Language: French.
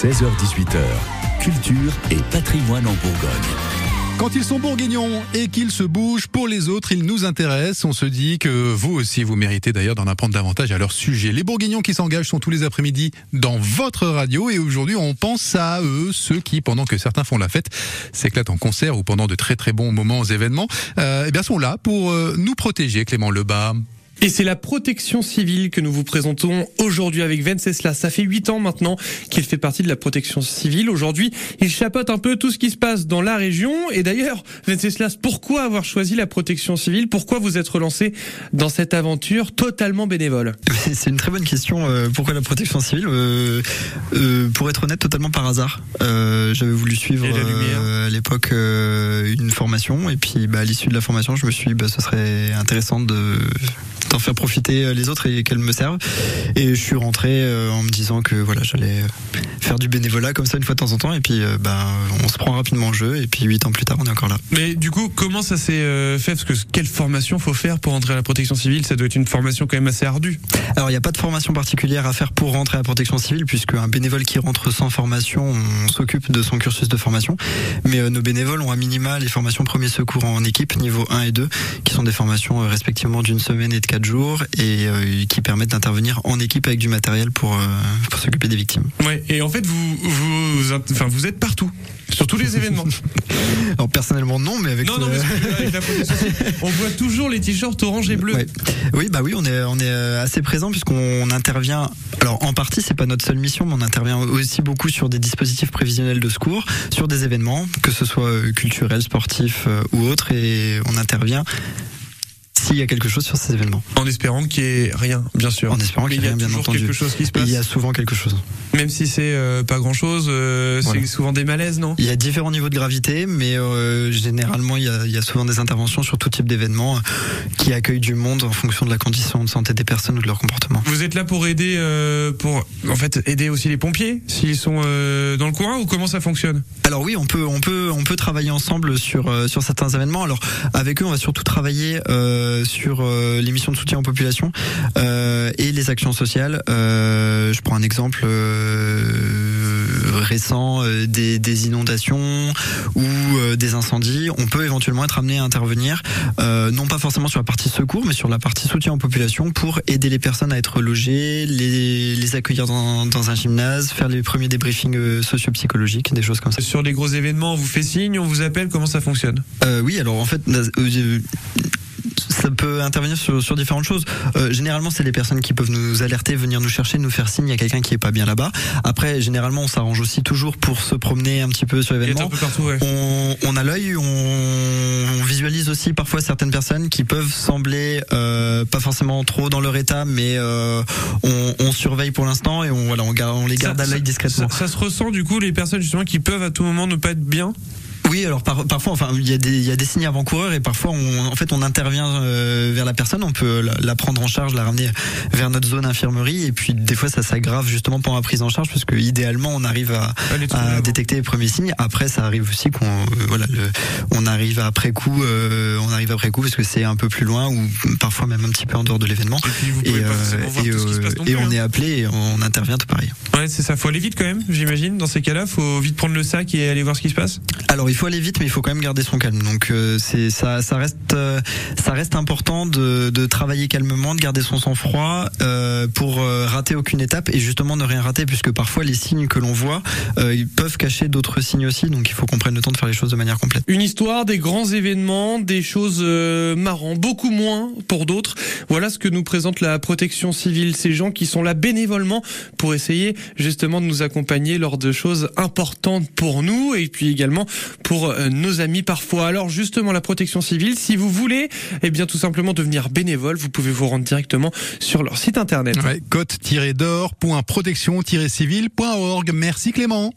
16h18h, culture et patrimoine en Bourgogne. Quand ils sont bourguignons et qu'ils se bougent pour les autres, ils nous intéressent. On se dit que vous aussi, vous méritez d'ailleurs d'en apprendre davantage à leur sujet. Les bourguignons qui s'engagent sont tous les après-midi dans votre radio et aujourd'hui, on pense à eux, ceux qui, pendant que certains font la fête, s'éclatent en concert ou pendant de très très bons moments, événements, euh, eh bien, sont là pour euh, nous protéger. Clément Lebas. Et c'est la protection civile que nous vous présentons aujourd'hui avec Venceslas. Ça fait huit ans maintenant qu'il fait partie de la protection civile. Aujourd'hui, il chapeaute un peu tout ce qui se passe dans la région. Et d'ailleurs, Venceslas, pourquoi avoir choisi la protection civile? Pourquoi vous êtes relancé dans cette aventure totalement bénévole? C'est une très bonne question. Euh, pourquoi la protection civile euh, euh, Pour être honnête, totalement par hasard. J'avais voulu suivre à l'époque une formation. Et puis, bah, à l'issue de la formation, je me suis dit, bah, ce serait intéressant de d'en faire profiter euh, les autres et qu'elles me servent. Et je suis rentré euh, en me disant que voilà, j'allais euh, faire du bénévolat comme ça une fois de temps en temps. Et puis, ben, on se prend rapidement au jeu. Et puis, huit ans plus tard, on est encore là. Mais du coup, comment ça s'est fait? Parce que quelle formation faut faire pour entrer à la protection civile? Ça doit être une formation quand même assez ardue. Alors, il n'y a pas de formation particulière à faire pour rentrer à la protection civile, puisque un bénévole qui rentre sans formation, on s'occupe de son cursus de formation. Mais nos bénévoles ont à minima les formations premiers secours en équipe, niveau 1 et 2, qui sont des formations respectivement d'une semaine et de 4 jours et euh, qui permettent d'intervenir en équipe avec du matériel pour, euh, pour s'occuper des victimes. Ouais, et en fait, vous, vous, enfin, vous êtes partout. Sur tous les événements. Alors personnellement non, mais avec, non, non, mais avec la on voit toujours les t-shirts orange et bleu. Oui, bah oui, on est on est euh, assez présent puisqu'on intervient. Alors en partie, c'est pas notre seule mission, mais on intervient aussi beaucoup sur des dispositifs prévisionnels de secours, sur des événements, que ce soit culturels, sportifs ou autres, et on intervient s'il y a quelque chose sur ces événements. En espérant qu'il n'y ait rien, bien sûr. En espérant qu'il n'y ait rien, bien entendu. quelque chose qui se passe. Il y a souvent quelque chose. Même si c'est euh, pas grand chose, euh, c'est souvent des malaises, non? Il y a différents niveaux de gravité, mais euh, généralement il y, a, il y, a, souvent des interventions sur tout type d'événements qui accueillent du monde en fonction de la condition de santé des personnes ou de leur comportement. Vous êtes là pour aider, pour en fait aider aussi les pompiers s'ils sont dans le coin ou comment ça fonctionne? Alors oui, on peut, on peut, on peut travailler ensemble sur sur certains événements. Alors avec eux, on va surtout travailler sur les missions de soutien aux populations et les actions sociales. je prends un exemple euh, récent euh, des, des, inondations ou euh, des incendies, on peut éventuellement être amené à intervenir, non pas forcément sur la partie secours, mais sur la partie soutien aux populations pour aider les personnes à être logées, les, les accueillir dans, dans, un gymnase, faire les premiers débriefings socio-psychologiques, des choses comme ça. Sur les gros événements, on vous fait signe, on vous appelle, comment ça fonctionne? Oui, alors en fait, ça peut intervenir sur, sur différentes choses. Euh, généralement, c'est les personnes qui peuvent nous alerter, venir nous chercher, nous faire signe. Il y a quelqu'un qui est pas bien là-bas. Après, généralement, on s'arrange aussi toujours pour se promener un petit peu sur l'événement. Ouais. On, on, a l'œil, on, on, visualise aussi parfois certaines personnes qui peuvent sembler euh, pas forcément trop dans leur état, mais euh, on, on, surveille pour l'instant et on, voilà, on, garde, on les garde à l'œil discrètement. Ça, ça, se ressent du coup les personnes justement qui peuvent à tout moment ne pas être bien? Oui, alors parfois, enfin, il y a des, il y a des signes avant-coureurs et parfois, on, en fait, on intervient euh, vers la personne, on peut la, prendre en charge, la ramener vers notre zone infirmerie et puis des fois, ça s'aggrave justement pendant la prise en charge parce que idéalement, on arrive à, à détecter les premiers signes. Après, ça arrive aussi qu'on, euh, voilà, le, on arrive après coup, euh, on arrive après coup parce que c'est un peu plus loin ou parfois même un petit peu en dehors de l'événement. Et, et, on est appelé et on intervient tout pareil. Ouais, c'est ça. Faut aller vite quand même, j'imagine. Dans ces cas-là, faut vite prendre le sac et aller voir ce qui se passe. Alors, il faut aller vite, mais il faut quand même garder son calme. Donc euh, c'est ça, ça reste, euh, ça reste important de, de, travailler calmement, de garder son sang-froid euh, pour rater aucune étape et justement ne rien rater, puisque parfois les signes que l'on voit, ils peuvent cacher d'autres signes aussi. Donc il faut qu'on prenne le temps de faire les choses de manière complète. Une histoire, des grands événements, des choses marrantes, beaucoup moins pour d'autres. Voilà ce que nous présente la protection civile, ces gens qui sont là bénévolement pour essayer justement de nous accompagner lors de choses importantes pour nous et puis également pour euh, nos amis parfois. Alors justement la protection civile, si vous voulez, eh bien tout simplement devenir bénévole, vous pouvez vous rendre directement sur leur site internet. Ouais, côte-d'or.protection-civile.org. Merci Clément.